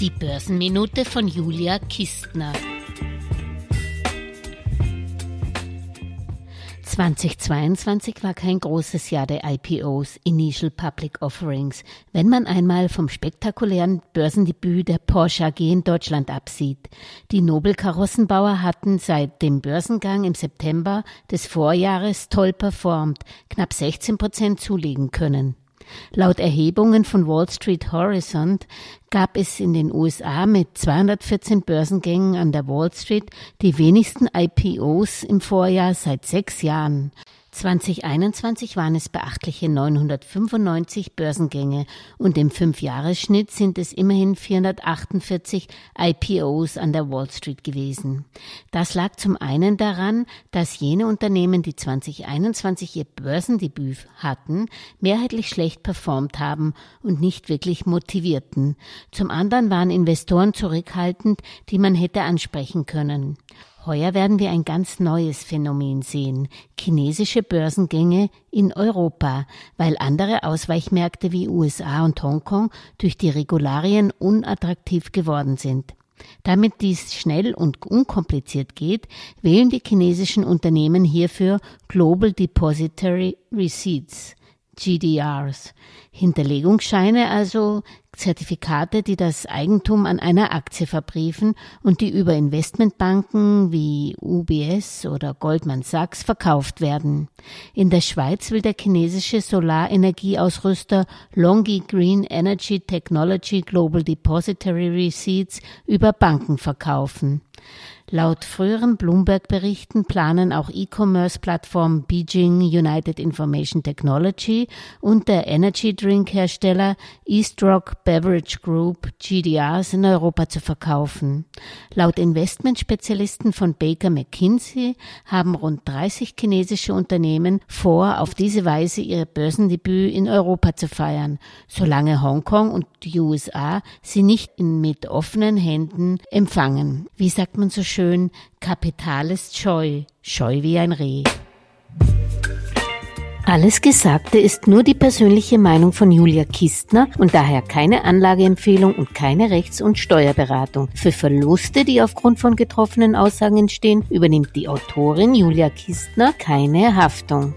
Die Börsenminute von Julia Kistner. 2022 war kein großes Jahr der IPOs, Initial Public Offerings, wenn man einmal vom spektakulären Börsendebüt der Porsche AG in Deutschland absieht. Die Nobel-Karossenbauer hatten seit dem Börsengang im September des Vorjahres toll performt, knapp 16 Prozent zulegen können. Laut Erhebungen von Wall Street Horizont gab es in den USA mit 214 Börsengängen an der Wall Street die wenigsten IPOs im Vorjahr seit sechs Jahren. 2021 waren es beachtliche 995 Börsengänge und im Fünfjahresschnitt sind es immerhin 448 IPOs an der Wall Street gewesen. Das lag zum einen daran, dass jene Unternehmen, die 2021 ihr Börsendebüt hatten, mehrheitlich schlecht performt haben und nicht wirklich motivierten. Zum anderen waren Investoren zurückhaltend, die man hätte ansprechen können. Heuer werden wir ein ganz neues Phänomen sehen, chinesische Börsengänge in Europa, weil andere Ausweichmärkte wie USA und Hongkong durch die Regularien unattraktiv geworden sind. Damit dies schnell und unkompliziert geht, wählen die chinesischen Unternehmen hierfür Global Depository Receipts. GDRs. Hinterlegungsscheine, also Zertifikate, die das Eigentum an einer Aktie verbriefen und die über Investmentbanken wie UBS oder Goldman Sachs verkauft werden. In der Schweiz will der chinesische Solarenergieausrüster Longi Green Energy Technology Global Depository Receipts über Banken verkaufen. Laut früheren Bloomberg-Berichten planen auch E-Commerce-Plattformen Beijing United Information Technology und der Energy Drink Hersteller Eastrock Beverage Group GDRs in Europa zu verkaufen. Laut Investmentspezialisten von Baker McKinsey haben rund 30 chinesische Unternehmen vor, auf diese Weise ihr Börsendebüt in Europa zu feiern, solange Hongkong und die USA sie nicht mit offenen Händen empfangen. Wie sagt man so schön, Kapital ist scheu, scheu wie ein Reh. Alles Gesagte ist nur die persönliche Meinung von Julia Kistner und daher keine Anlageempfehlung und keine Rechts- und Steuerberatung. Für Verluste, die aufgrund von getroffenen Aussagen entstehen, übernimmt die Autorin Julia Kistner keine Haftung.